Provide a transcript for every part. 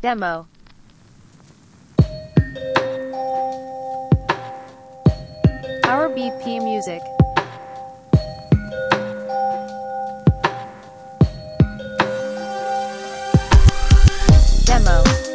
Demo. Our BP Music. Demo.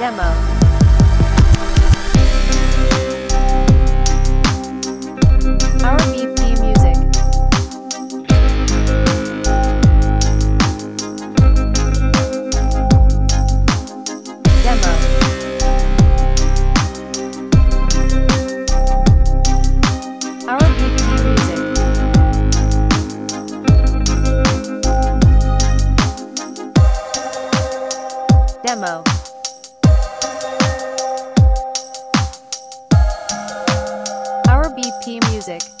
Demo. Music.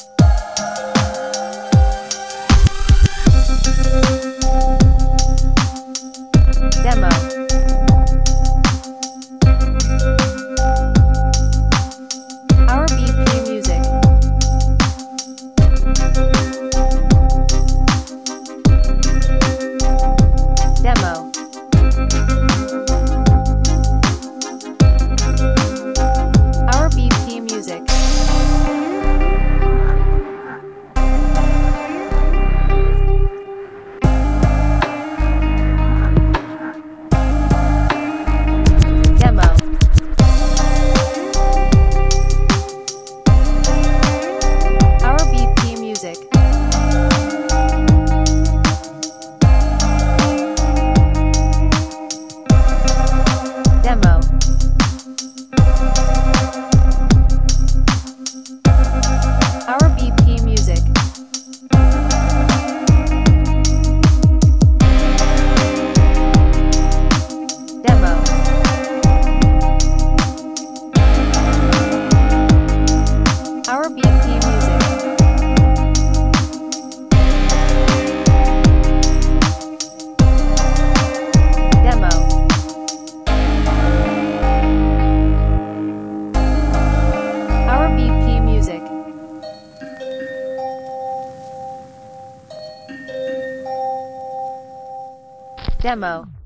Demo.